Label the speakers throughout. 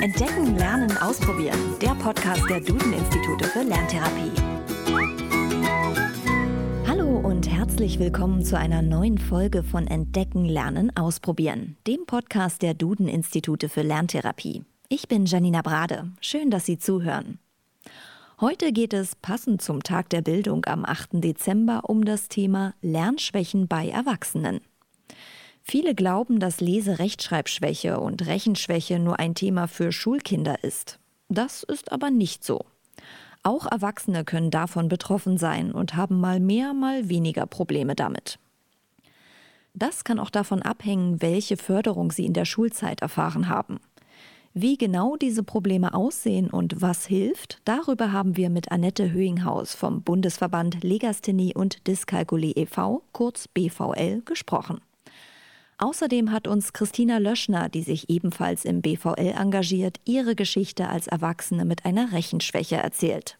Speaker 1: Entdecken, Lernen, Ausprobieren. Der Podcast der Duden-Institute für Lerntherapie. Hallo und herzlich willkommen zu einer neuen Folge von Entdecken, Lernen, Ausprobieren, dem Podcast der Duden-Institute für Lerntherapie. Ich bin Janina Brade. Schön, dass Sie zuhören. Heute geht es passend zum Tag der Bildung am 8. Dezember um das Thema Lernschwächen bei Erwachsenen. Viele glauben, dass Lese-Rechtschreibschwäche und Rechenschwäche nur ein Thema für Schulkinder ist. Das ist aber nicht so. Auch Erwachsene können davon betroffen sein und haben mal mehr, mal weniger Probleme damit. Das kann auch davon abhängen, welche Förderung sie in der Schulzeit erfahren haben. Wie genau diese Probleme aussehen und was hilft, darüber haben wir mit Annette Höhinghaus vom Bundesverband Legasthenie und Dyskalkulie e.V., kurz BVL, gesprochen. Außerdem hat uns Christina Löschner, die sich ebenfalls im BVL engagiert, ihre Geschichte als Erwachsene mit einer Rechenschwäche erzählt.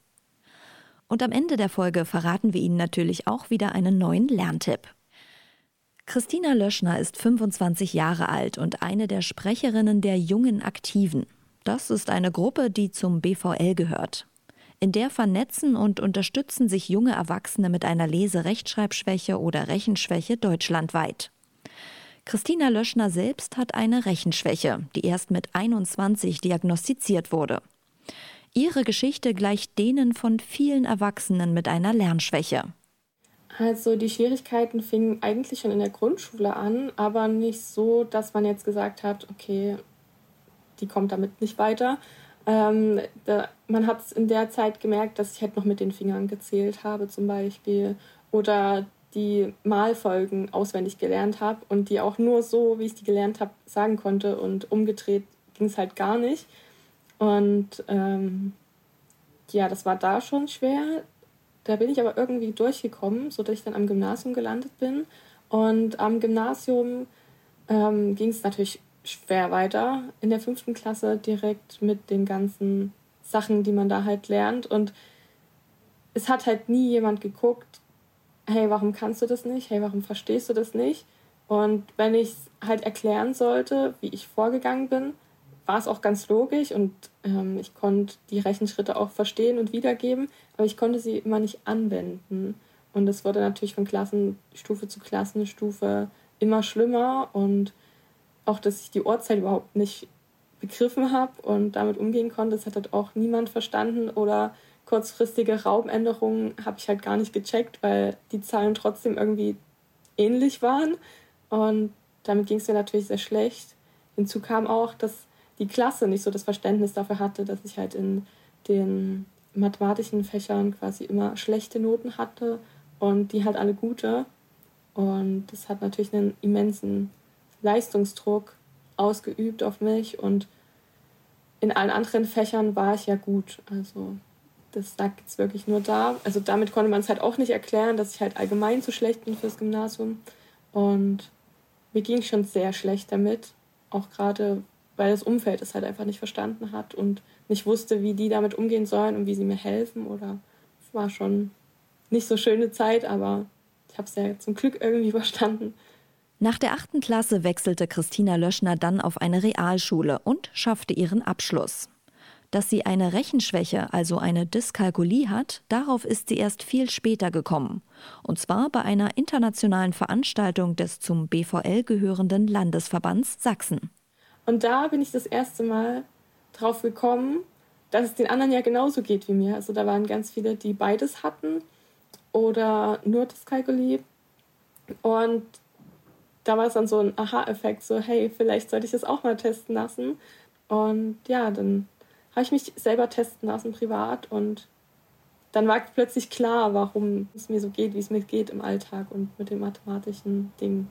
Speaker 1: Und am Ende der Folge verraten wir Ihnen natürlich auch wieder einen neuen Lerntipp. Christina Löschner ist 25 Jahre alt und eine der Sprecherinnen der jungen Aktiven. Das ist eine Gruppe, die zum BVL gehört. In der vernetzen und unterstützen sich junge Erwachsene mit einer Lese-Rechtschreibschwäche oder Rechenschwäche deutschlandweit. Christina Löschner selbst hat eine Rechenschwäche, die erst mit 21 diagnostiziert wurde. Ihre Geschichte gleicht denen von vielen Erwachsenen mit einer Lernschwäche.
Speaker 2: Also die Schwierigkeiten fingen eigentlich schon in der Grundschule an, aber nicht so, dass man jetzt gesagt hat, okay, die kommt damit nicht weiter. Ähm, da, man hat es in der Zeit gemerkt, dass ich halt noch mit den Fingern gezählt habe zum Beispiel oder die Malfolgen auswendig gelernt habe und die auch nur so, wie ich die gelernt habe, sagen konnte und umgedreht ging es halt gar nicht. Und ähm, ja, das war da schon schwer. Da bin ich aber irgendwie durchgekommen, sodass ich dann am Gymnasium gelandet bin. Und am Gymnasium ähm, ging es natürlich schwer weiter in der fünften Klasse direkt mit den ganzen Sachen, die man da halt lernt. Und es hat halt nie jemand geguckt, hey, warum kannst du das nicht? Hey, warum verstehst du das nicht? Und wenn ich halt erklären sollte, wie ich vorgegangen bin, war es auch ganz logisch und ähm, ich konnte die Rechenschritte auch verstehen und wiedergeben, aber ich konnte sie immer nicht anwenden. Und es wurde natürlich von Klassenstufe zu Klassenstufe immer schlimmer und auch, dass ich die Uhrzeit überhaupt nicht begriffen habe und damit umgehen konnte, das hat halt auch niemand verstanden oder kurzfristige Raumänderungen habe ich halt gar nicht gecheckt, weil die Zahlen trotzdem irgendwie ähnlich waren. Und damit ging es mir natürlich sehr schlecht. Hinzu kam auch, dass die Klasse nicht so das Verständnis dafür hatte, dass ich halt in den mathematischen Fächern quasi immer schlechte Noten hatte und die halt alle gute. Und das hat natürlich einen immensen Leistungsdruck ausgeübt auf mich und in allen anderen Fächern war ich ja gut. Also das lag jetzt wirklich nur da. Also damit konnte man es halt auch nicht erklären, dass ich halt allgemein zu schlecht bin fürs Gymnasium. Und mir ging schon sehr schlecht damit. Auch gerade, weil das Umfeld es halt einfach nicht verstanden hat und nicht wusste, wie die damit umgehen sollen und wie sie mir helfen. Oder es war schon nicht so schöne Zeit, aber ich habe es ja zum Glück irgendwie überstanden.
Speaker 1: Nach der achten Klasse wechselte Christina Löschner dann auf eine Realschule und schaffte ihren Abschluss. Dass sie eine Rechenschwäche, also eine Dyskalkulie hat, darauf ist sie erst viel später gekommen. Und zwar bei einer internationalen Veranstaltung des zum BVL gehörenden Landesverbands Sachsen.
Speaker 2: Und da bin ich das erste Mal drauf gekommen, dass es den anderen ja genauso geht wie mir. Also da waren ganz viele, die beides hatten oder nur Dyskalkulie. Und da war es dann so ein Aha-Effekt, so hey, vielleicht sollte ich das auch mal testen lassen. Und ja, dann habe ich mich selber testen lassen privat und dann war plötzlich klar, warum es mir so geht, wie es mir geht im Alltag und mit den mathematischen Dingen.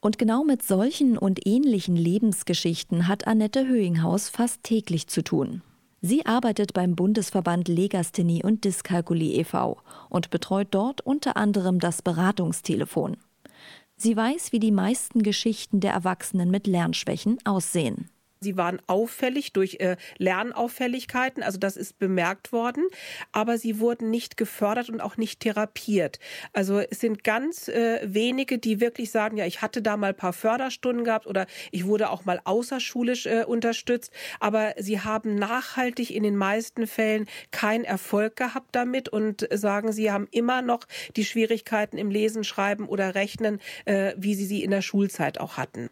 Speaker 1: Und genau mit solchen und ähnlichen Lebensgeschichten hat Annette Höhinghaus fast täglich zu tun. Sie arbeitet beim Bundesverband Legasthenie und Dyskalkulie e.V. und betreut dort unter anderem das Beratungstelefon. Sie weiß, wie die meisten Geschichten der Erwachsenen mit Lernschwächen aussehen.
Speaker 3: Sie waren auffällig durch äh, Lernauffälligkeiten, also das ist bemerkt worden, aber sie wurden nicht gefördert und auch nicht therapiert. Also es sind ganz äh, wenige, die wirklich sagen, ja, ich hatte da mal ein paar Förderstunden gehabt oder ich wurde auch mal außerschulisch äh, unterstützt, aber sie haben nachhaltig in den meisten Fällen keinen Erfolg gehabt damit und sagen, sie haben immer noch die Schwierigkeiten im Lesen, Schreiben oder Rechnen, äh, wie sie sie in der Schulzeit auch hatten.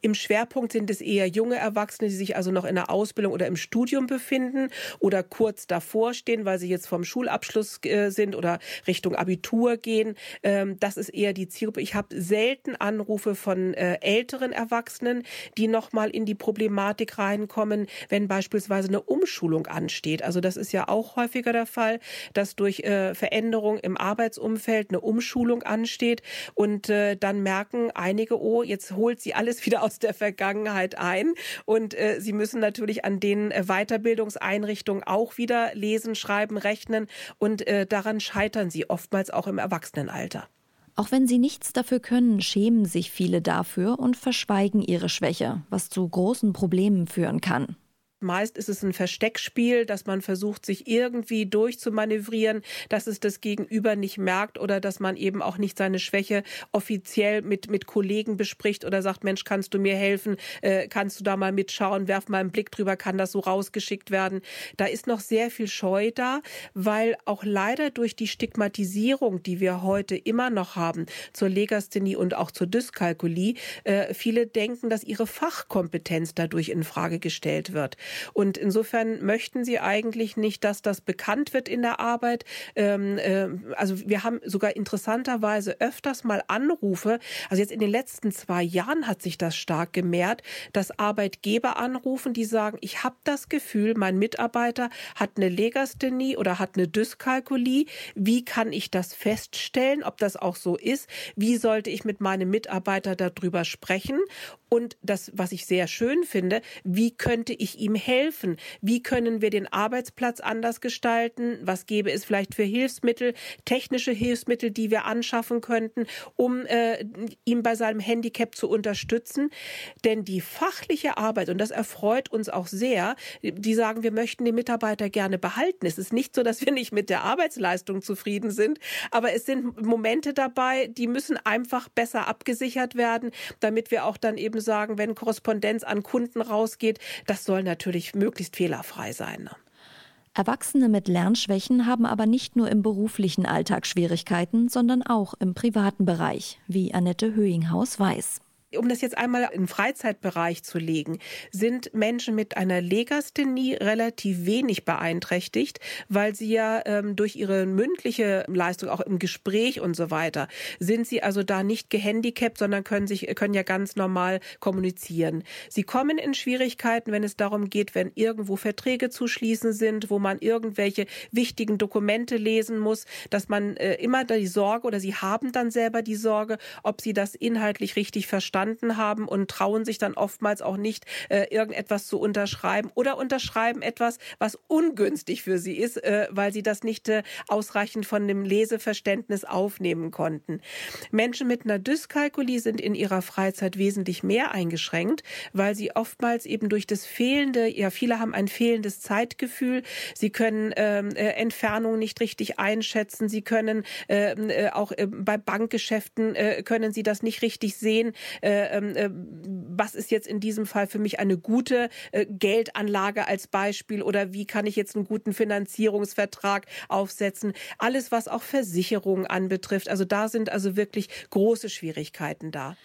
Speaker 3: Im Schwerpunkt sind es eher junge Erwachsene, die sich also noch in der Ausbildung oder im Studium befinden oder kurz davor stehen, weil sie jetzt vom Schulabschluss äh, sind oder Richtung Abitur gehen. Ähm, das ist eher die Zielgruppe. Ich habe selten Anrufe von äh, älteren Erwachsenen, die noch mal in die Problematik reinkommen, wenn beispielsweise eine Umschulung ansteht. Also das ist ja auch häufiger der Fall, dass durch äh, Veränderung im Arbeitsumfeld eine Umschulung ansteht und dann merken einige, oh, jetzt holt sie alles wieder wieder aus der Vergangenheit ein. Und äh, sie müssen natürlich an den äh, Weiterbildungseinrichtungen auch wieder lesen, schreiben, rechnen. Und äh, daran scheitern sie oftmals auch im Erwachsenenalter.
Speaker 1: Auch wenn sie nichts dafür können, schämen sich viele dafür und verschweigen ihre Schwäche, was zu großen Problemen führen kann.
Speaker 3: Meist ist es ein Versteckspiel, dass man versucht, sich irgendwie durchzumanövrieren, dass es das Gegenüber nicht merkt oder dass man eben auch nicht seine Schwäche offiziell mit, mit Kollegen bespricht oder sagt, Mensch, kannst du mir helfen? Äh, kannst du da mal mitschauen? Werf mal einen Blick drüber, kann das so rausgeschickt werden? Da ist noch sehr viel Scheu da, weil auch leider durch die Stigmatisierung, die wir heute immer noch haben zur Legasthenie und auch zur Dyskalkulie, äh, viele denken, dass ihre Fachkompetenz dadurch in Frage gestellt wird. Und insofern möchten sie eigentlich nicht, dass das bekannt wird in der Arbeit. Ähm, äh, also wir haben sogar interessanterweise öfters mal Anrufe. Also jetzt in den letzten zwei Jahren hat sich das stark gemehrt, dass Arbeitgeber anrufen, die sagen, ich habe das Gefühl, mein Mitarbeiter hat eine Legasthenie oder hat eine Dyskalkulie. Wie kann ich das feststellen, ob das auch so ist? Wie sollte ich mit meinem Mitarbeiter darüber sprechen? Und das, was ich sehr schön finde, wie könnte ich ihm helfen? Wie können wir den Arbeitsplatz anders gestalten? Was gäbe es vielleicht für Hilfsmittel, technische Hilfsmittel, die wir anschaffen könnten, um äh, ihm bei seinem Handicap zu unterstützen? Denn die fachliche Arbeit, und das erfreut uns auch sehr, die sagen, wir möchten den Mitarbeiter gerne behalten. Es ist nicht so, dass wir nicht mit der Arbeitsleistung zufrieden sind, aber es sind Momente dabei, die müssen einfach besser abgesichert werden, damit wir auch dann eben sagen, wenn Korrespondenz an Kunden rausgeht, das soll natürlich möglichst fehlerfrei sein. Ne?
Speaker 1: Erwachsene mit Lernschwächen haben aber nicht nur im beruflichen Alltag Schwierigkeiten, sondern auch im privaten Bereich, wie Annette Höhinghaus weiß
Speaker 3: um das jetzt einmal im Freizeitbereich zu legen, sind Menschen mit einer Legasthenie relativ wenig beeinträchtigt, weil sie ja ähm, durch ihre mündliche Leistung auch im Gespräch und so weiter sind sie also da nicht gehandicapt, sondern können sich können ja ganz normal kommunizieren. Sie kommen in Schwierigkeiten, wenn es darum geht, wenn irgendwo Verträge zu schließen sind, wo man irgendwelche wichtigen Dokumente lesen muss, dass man äh, immer die Sorge oder sie haben dann selber die Sorge, ob sie das inhaltlich richtig verstanden verstanden haben und trauen sich dann oftmals auch nicht, äh, irgendetwas zu unterschreiben oder unterschreiben etwas, was ungünstig für sie ist, äh, weil sie das nicht äh, ausreichend von dem Leseverständnis aufnehmen konnten. Menschen mit einer Dyskalkulie sind in ihrer Freizeit wesentlich mehr eingeschränkt, weil sie oftmals eben durch das fehlende, ja viele haben ein fehlendes Zeitgefühl, sie können ähm, äh, Entfernungen nicht richtig einschätzen, sie können ähm, äh, auch äh, bei Bankgeschäften äh, können sie das nicht richtig sehen, äh, äh, ähm, äh, was ist jetzt in diesem Fall für mich eine gute äh, Geldanlage als Beispiel oder wie kann ich jetzt einen guten Finanzierungsvertrag aufsetzen. Alles, was auch Versicherungen anbetrifft. Also da sind also wirklich große Schwierigkeiten da.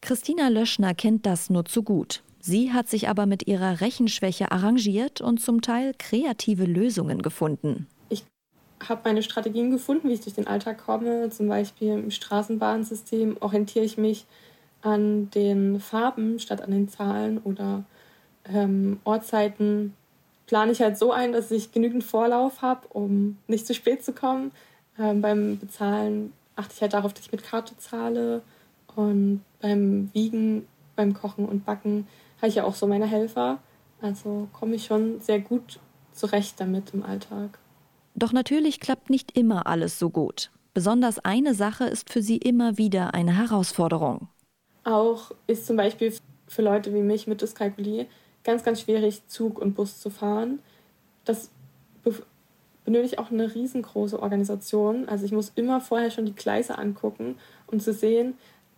Speaker 1: Christina Löschner kennt das nur zu gut. Sie hat sich aber mit ihrer Rechenschwäche arrangiert und zum Teil kreative Lösungen gefunden.
Speaker 2: Ich habe meine Strategien gefunden, wie ich durch den Alltag komme. Zum Beispiel im Straßenbahnsystem orientiere ich mich an den Farben statt an den Zahlen oder ähm, Ortszeiten plane ich halt so ein, dass ich genügend Vorlauf habe, um nicht zu spät zu kommen. Ähm, beim Bezahlen achte ich halt darauf, dass ich mit Karte zahle. Und beim Wiegen, beim Kochen und Backen habe ich ja auch so meine Helfer. Also komme ich schon sehr gut zurecht damit im Alltag.
Speaker 1: Doch natürlich klappt nicht immer alles so gut. Besonders eine Sache ist für sie immer wieder eine Herausforderung.
Speaker 2: Auch ist zum Beispiel für Leute wie mich mit Dyskalkulie ganz, ganz schwierig, Zug und Bus zu fahren. Das benötigt auch eine riesengroße Organisation. Also ich muss immer vorher schon die Gleise angucken, um zu sehen,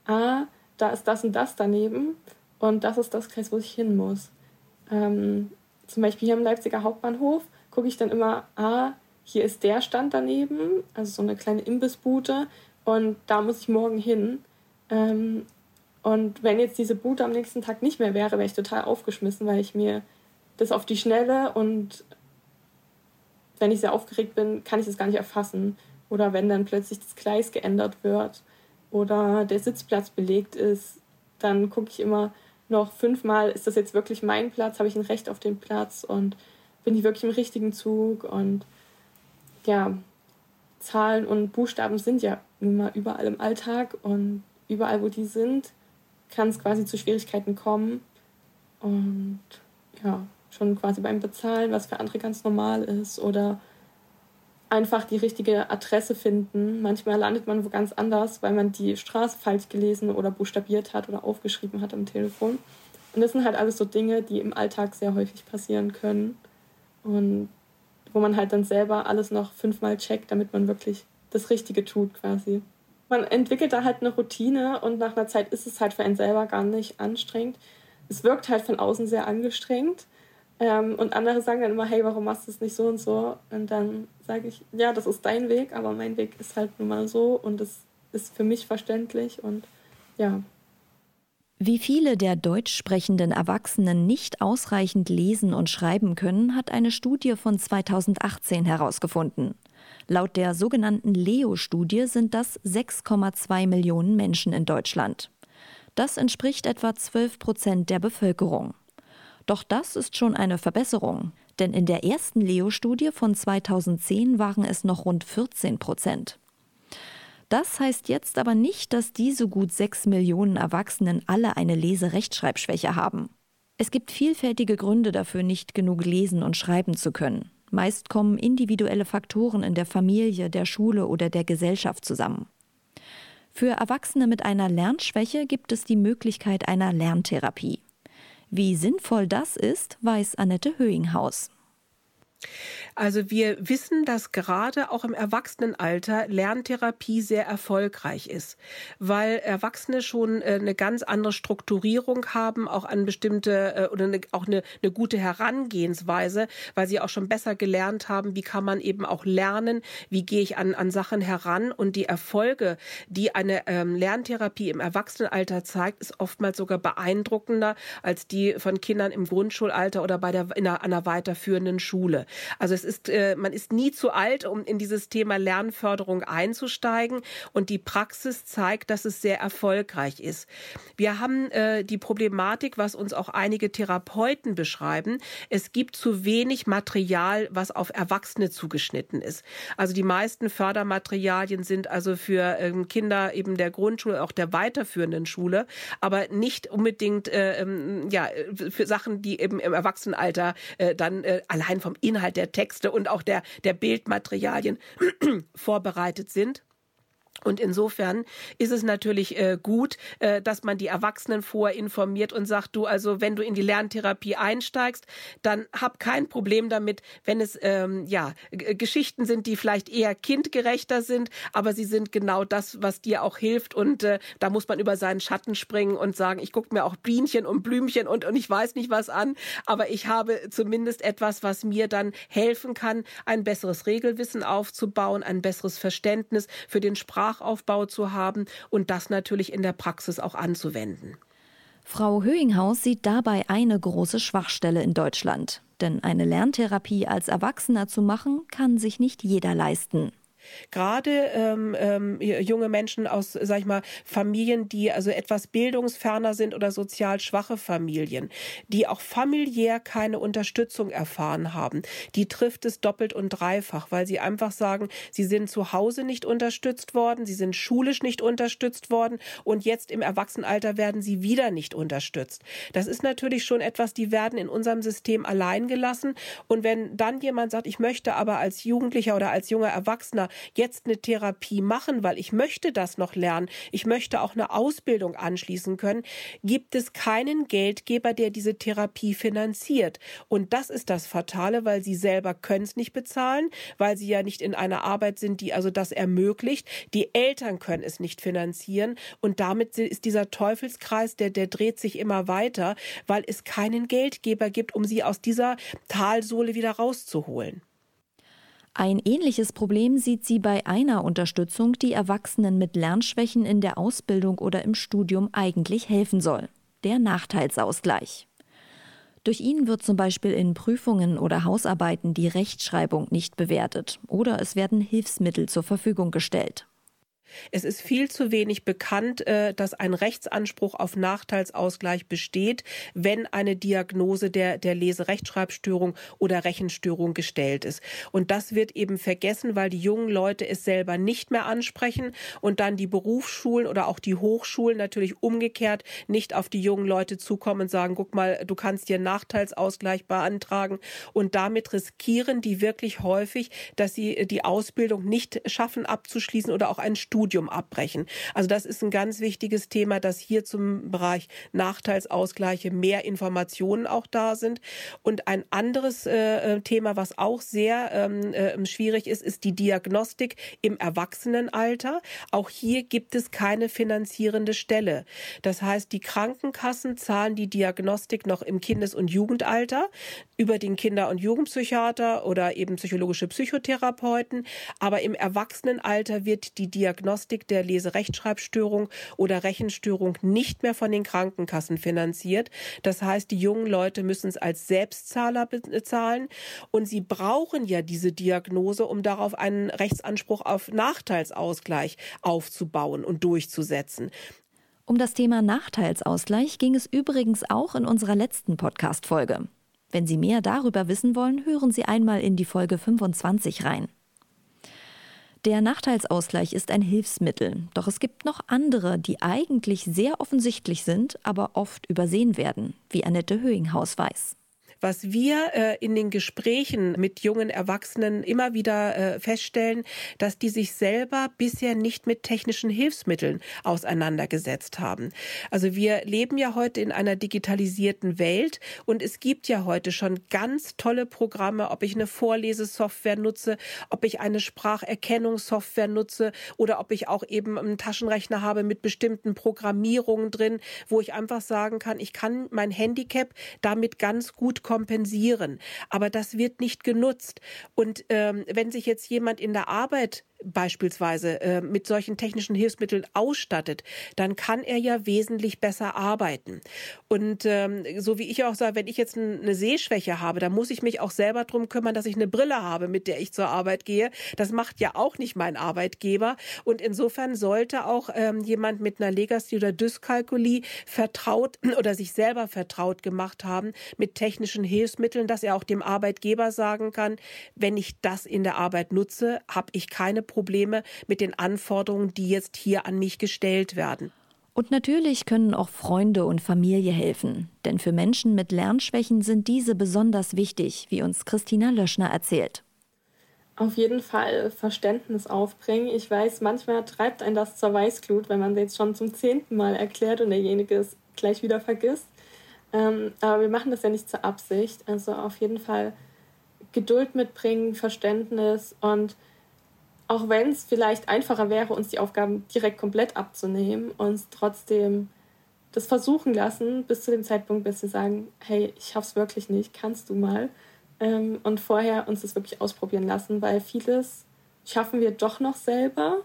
Speaker 2: ah, da ist das und das daneben und das ist das Kreis, wo ich hin muss. Ähm, zum Beispiel hier am Leipziger Hauptbahnhof gucke ich dann immer, ah, hier ist der Stand daneben, also so eine kleine Imbissbude und da muss ich morgen hin. Ähm, und wenn jetzt diese Bude am nächsten Tag nicht mehr wäre, wäre ich total aufgeschmissen, weil ich mir das auf die Schnelle und wenn ich sehr aufgeregt bin, kann ich das gar nicht erfassen. Oder wenn dann plötzlich das Gleis geändert wird oder der Sitzplatz belegt ist, dann gucke ich immer noch fünfmal, ist das jetzt wirklich mein Platz? Habe ich ein Recht auf den Platz? Und bin ich wirklich im richtigen Zug? Und ja, Zahlen und Buchstaben sind ja nun mal überall im Alltag und überall, wo die sind, kann es quasi zu Schwierigkeiten kommen. Und ja, schon quasi beim Bezahlen, was für andere ganz normal ist. Oder einfach die richtige Adresse finden. Manchmal landet man wo ganz anders, weil man die Straße falsch gelesen oder buchstabiert hat oder aufgeschrieben hat am Telefon. Und das sind halt alles so Dinge, die im Alltag sehr häufig passieren können. Und wo man halt dann selber alles noch fünfmal checkt, damit man wirklich das Richtige tut quasi man entwickelt da halt eine Routine und nach einer Zeit ist es halt für einen selber gar nicht anstrengend. Es wirkt halt von außen sehr angestrengt. Ähm, und andere sagen dann immer, hey, warum machst du es nicht so und so? Und dann sage ich, ja, das ist dein Weg, aber mein Weg ist halt nun mal so und es ist für mich verständlich und ja.
Speaker 1: Wie viele der deutsch sprechenden Erwachsenen nicht ausreichend lesen und schreiben können, hat eine Studie von 2018 herausgefunden. Laut der sogenannten Leo-Studie sind das 6,2 Millionen Menschen in Deutschland. Das entspricht etwa 12 Prozent der Bevölkerung. Doch das ist schon eine Verbesserung, denn in der ersten Leo-Studie von 2010 waren es noch rund 14 Prozent. Das heißt jetzt aber nicht, dass diese gut 6 Millionen Erwachsenen alle eine Leserechtschreibschwäche haben. Es gibt vielfältige Gründe dafür, nicht genug lesen und schreiben zu können. Meist kommen individuelle Faktoren in der Familie, der Schule oder der Gesellschaft zusammen. Für Erwachsene mit einer Lernschwäche gibt es die Möglichkeit einer Lerntherapie. Wie sinnvoll das ist, weiß Annette Höhinghaus.
Speaker 3: Also wir wissen, dass gerade auch im Erwachsenenalter Lerntherapie sehr erfolgreich ist, weil Erwachsene schon äh, eine ganz andere Strukturierung haben, auch an bestimmte äh, oder eine, auch eine, eine gute Herangehensweise, weil sie auch schon besser gelernt haben, wie kann man eben auch lernen, wie gehe ich an, an Sachen heran und die Erfolge, die eine ähm, Lerntherapie im Erwachsenenalter zeigt, ist oftmals sogar beeindruckender als die von Kindern im Grundschulalter oder bei der in einer, einer weiterführenden Schule. Also es ist, äh, man ist nie zu alt, um in dieses Thema Lernförderung einzusteigen. Und die Praxis zeigt, dass es sehr erfolgreich ist. Wir haben äh, die Problematik, was uns auch einige Therapeuten beschreiben. Es gibt zu wenig Material, was auf Erwachsene zugeschnitten ist. Also die meisten Fördermaterialien sind also für ähm, Kinder eben der Grundschule, auch der weiterführenden Schule, aber nicht unbedingt äh, ähm, ja für Sachen, die eben im Erwachsenenalter äh, dann äh, allein vom Inhalt Inhalt der Texte und auch der, der Bildmaterialien vorbereitet sind. Und insofern ist es natürlich äh, gut, äh, dass man die Erwachsenen vorher informiert und sagt, du, also wenn du in die Lerntherapie einsteigst, dann hab kein Problem damit, wenn es ähm, ja Geschichten sind, die vielleicht eher kindgerechter sind, aber sie sind genau das, was dir auch hilft. Und äh, da muss man über seinen Schatten springen und sagen, ich gucke mir auch Bienchen und Blümchen und, und ich weiß nicht was an, aber ich habe zumindest etwas, was mir dann helfen kann, ein besseres Regelwissen aufzubauen, ein besseres Verständnis für den Sprach Sprachaufbau zu haben und das natürlich in der Praxis auch anzuwenden.
Speaker 1: Frau Höhinghaus sieht dabei eine große Schwachstelle in Deutschland. Denn eine Lerntherapie als Erwachsener zu machen, kann sich nicht jeder leisten.
Speaker 3: Gerade ähm, ähm, junge Menschen aus, sag ich mal, Familien, die also etwas bildungsferner sind oder sozial schwache Familien, die auch familiär keine Unterstützung erfahren haben, die trifft es doppelt und dreifach, weil sie einfach sagen, sie sind zu Hause nicht unterstützt worden, sie sind schulisch nicht unterstützt worden und jetzt im Erwachsenenalter werden sie wieder nicht unterstützt. Das ist natürlich schon etwas, die werden in unserem System allein gelassen und wenn dann jemand sagt, ich möchte aber als Jugendlicher oder als junger Erwachsener jetzt eine Therapie machen, weil ich möchte das noch lernen, ich möchte auch eine Ausbildung anschließen können, gibt es keinen Geldgeber, der diese Therapie finanziert. Und das ist das Fatale, weil sie selber können es nicht bezahlen, weil sie ja nicht in einer Arbeit sind, die also das ermöglicht. Die Eltern können es nicht finanzieren und damit ist dieser Teufelskreis, der, der dreht sich immer weiter, weil es keinen Geldgeber gibt, um sie aus dieser Talsohle wieder rauszuholen.
Speaker 1: Ein ähnliches Problem sieht sie bei einer Unterstützung, die Erwachsenen mit Lernschwächen in der Ausbildung oder im Studium eigentlich helfen soll. Der Nachteilsausgleich. Durch ihn wird zum Beispiel in Prüfungen oder Hausarbeiten die Rechtschreibung nicht bewertet oder es werden Hilfsmittel zur Verfügung gestellt.
Speaker 3: Es ist viel zu wenig bekannt, äh, dass ein Rechtsanspruch auf Nachteilsausgleich besteht, wenn eine Diagnose der, der Leserechtschreibstörung oder Rechenstörung gestellt ist. Und das wird eben vergessen, weil die jungen Leute es selber nicht mehr ansprechen und dann die Berufsschulen oder auch die Hochschulen natürlich umgekehrt nicht auf die jungen Leute zukommen und sagen, guck mal, du kannst dir Nachteilsausgleich beantragen. Und damit riskieren die wirklich häufig, dass sie die Ausbildung nicht schaffen abzuschließen oder auch ein Studium Studium abbrechen. Also das ist ein ganz wichtiges Thema, dass hier zum Bereich Nachteilsausgleiche mehr Informationen auch da sind. Und ein anderes äh, Thema, was auch sehr ähm, äh, schwierig ist, ist die Diagnostik im Erwachsenenalter. Auch hier gibt es keine finanzierende Stelle. Das heißt, die Krankenkassen zahlen die Diagnostik noch im Kindes- und Jugendalter über den Kinder- und Jugendpsychiater oder eben psychologische Psychotherapeuten. Aber im Erwachsenenalter wird die Diagnostik Diagnostik der Leserechtschreibstörung oder Rechenstörung nicht mehr von den Krankenkassen finanziert. Das heißt, die jungen Leute müssen es als Selbstzahler bezahlen und sie brauchen ja diese Diagnose, um darauf einen Rechtsanspruch auf Nachteilsausgleich aufzubauen und durchzusetzen.
Speaker 1: Um das Thema Nachteilsausgleich ging es übrigens auch in unserer letzten Podcast-Folge. Wenn Sie mehr darüber wissen wollen, hören Sie einmal in die Folge 25 rein. Der Nachteilsausgleich ist ein Hilfsmittel, doch es gibt noch andere, die eigentlich sehr offensichtlich sind, aber oft übersehen werden, wie Annette Höhinghaus weiß.
Speaker 3: Was wir äh, in den Gesprächen mit jungen Erwachsenen immer wieder äh, feststellen, dass die sich selber bisher nicht mit technischen Hilfsmitteln auseinandergesetzt haben. Also wir leben ja heute in einer digitalisierten Welt und es gibt ja heute schon ganz tolle Programme, ob ich eine Vorlesesoftware nutze, ob ich eine Spracherkennungssoftware nutze oder ob ich auch eben einen Taschenrechner habe mit bestimmten Programmierungen drin, wo ich einfach sagen kann, ich kann mein Handicap damit ganz gut kompensieren. Aber das wird nicht genutzt. Und ähm, wenn sich jetzt jemand in der Arbeit beispielsweise äh, mit solchen technischen Hilfsmitteln ausstattet, dann kann er ja wesentlich besser arbeiten. Und ähm, so wie ich auch sage, wenn ich jetzt eine Sehschwäche habe, dann muss ich mich auch selber darum kümmern, dass ich eine Brille habe, mit der ich zur Arbeit gehe. Das macht ja auch nicht mein Arbeitgeber. Und insofern sollte auch ähm, jemand mit einer Legasthie oder Dyskalkulie vertraut oder sich selber vertraut gemacht haben mit technischen Hilfsmitteln, dass er auch dem Arbeitgeber sagen kann, wenn ich das in der Arbeit nutze, habe ich keine Probleme mit den Anforderungen, die jetzt hier an mich gestellt werden.
Speaker 1: Und natürlich können auch Freunde und Familie helfen. Denn für Menschen mit Lernschwächen sind diese besonders wichtig, wie uns Christina Löschner erzählt.
Speaker 2: Auf jeden Fall Verständnis aufbringen. Ich weiß, manchmal treibt ein das zur Weißglut, wenn man jetzt schon zum zehnten Mal erklärt und derjenige es gleich wieder vergisst. Ähm, aber wir machen das ja nicht zur Absicht. Also auf jeden Fall Geduld mitbringen, Verständnis und auch wenn es vielleicht einfacher wäre, uns die Aufgaben direkt komplett abzunehmen, uns trotzdem das versuchen lassen, bis zu dem Zeitpunkt, bis wir sagen, hey, ich schaff's wirklich nicht, kannst du mal. Ähm, und vorher uns das wirklich ausprobieren lassen, weil vieles schaffen wir doch noch selber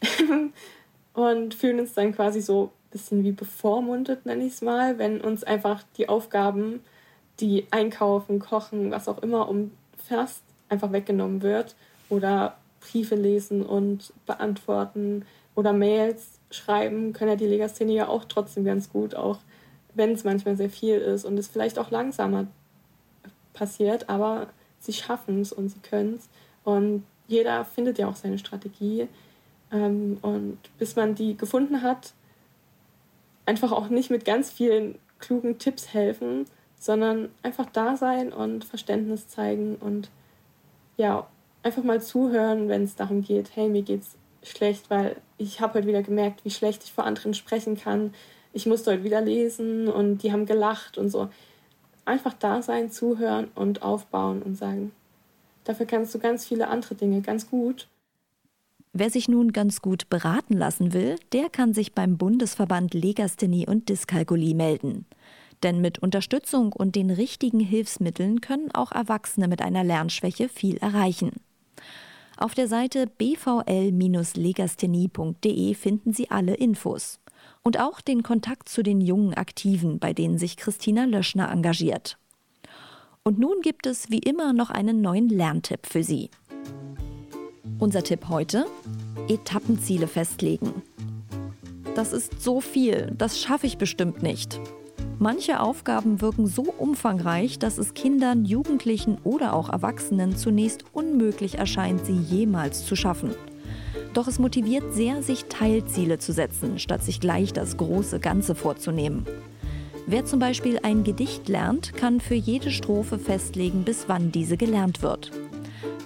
Speaker 2: und fühlen uns dann quasi so ein bisschen wie bevormundet, nenne ich es mal, wenn uns einfach die Aufgaben, die Einkaufen, Kochen, was auch immer umfasst, einfach weggenommen wird oder Briefe lesen und beantworten oder Mails schreiben, können ja die Legasthenie ja auch trotzdem ganz gut, auch wenn es manchmal sehr viel ist und es vielleicht auch langsamer passiert, aber sie schaffen es und sie können es. Und jeder findet ja auch seine Strategie. Ähm, und bis man die gefunden hat, einfach auch nicht mit ganz vielen klugen Tipps helfen, sondern einfach da sein und Verständnis zeigen und ja, einfach mal zuhören, wenn es darum geht, hey, mir geht's schlecht, weil ich habe heute wieder gemerkt, wie schlecht ich vor anderen sprechen kann. Ich musste heute wieder lesen und die haben gelacht und so. Einfach da sein, zuhören und aufbauen und sagen, dafür kannst du ganz viele andere Dinge ganz gut.
Speaker 1: Wer sich nun ganz gut beraten lassen will, der kann sich beim Bundesverband Legasthenie und Dyskalkulie melden. Denn mit Unterstützung und den richtigen Hilfsmitteln können auch Erwachsene mit einer Lernschwäche viel erreichen. Auf der Seite bvl-legasthenie.de finden Sie alle Infos. Und auch den Kontakt zu den jungen Aktiven, bei denen sich Christina Löschner engagiert. Und nun gibt es wie immer noch einen neuen Lerntipp für Sie. Unser Tipp heute? Etappenziele festlegen. Das ist so viel, das schaffe ich bestimmt nicht. Manche Aufgaben wirken so umfangreich, dass es Kindern, Jugendlichen oder auch Erwachsenen zunächst unmöglich erscheint, sie jemals zu schaffen. Doch es motiviert sehr, sich Teilziele zu setzen, statt sich gleich das große Ganze vorzunehmen. Wer zum Beispiel ein Gedicht lernt, kann für jede Strophe festlegen, bis wann diese gelernt wird.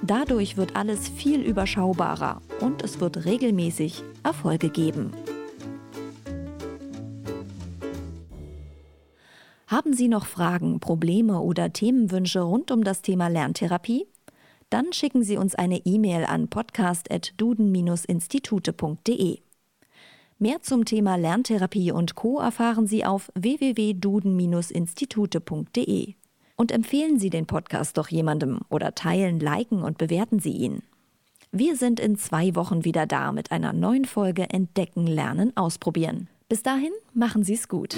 Speaker 1: Dadurch wird alles viel überschaubarer und es wird regelmäßig Erfolge geben. Haben Sie noch Fragen, Probleme oder Themenwünsche rund um das Thema Lerntherapie? Dann schicken Sie uns eine E-Mail an podcast.duden-institute.de. Mehr zum Thema Lerntherapie und Co. erfahren Sie auf www.duden-institute.de. Und empfehlen Sie den Podcast doch jemandem oder teilen, liken und bewerten Sie ihn. Wir sind in zwei Wochen wieder da mit einer neuen Folge Entdecken, Lernen, Ausprobieren. Bis dahin, machen Sie es gut.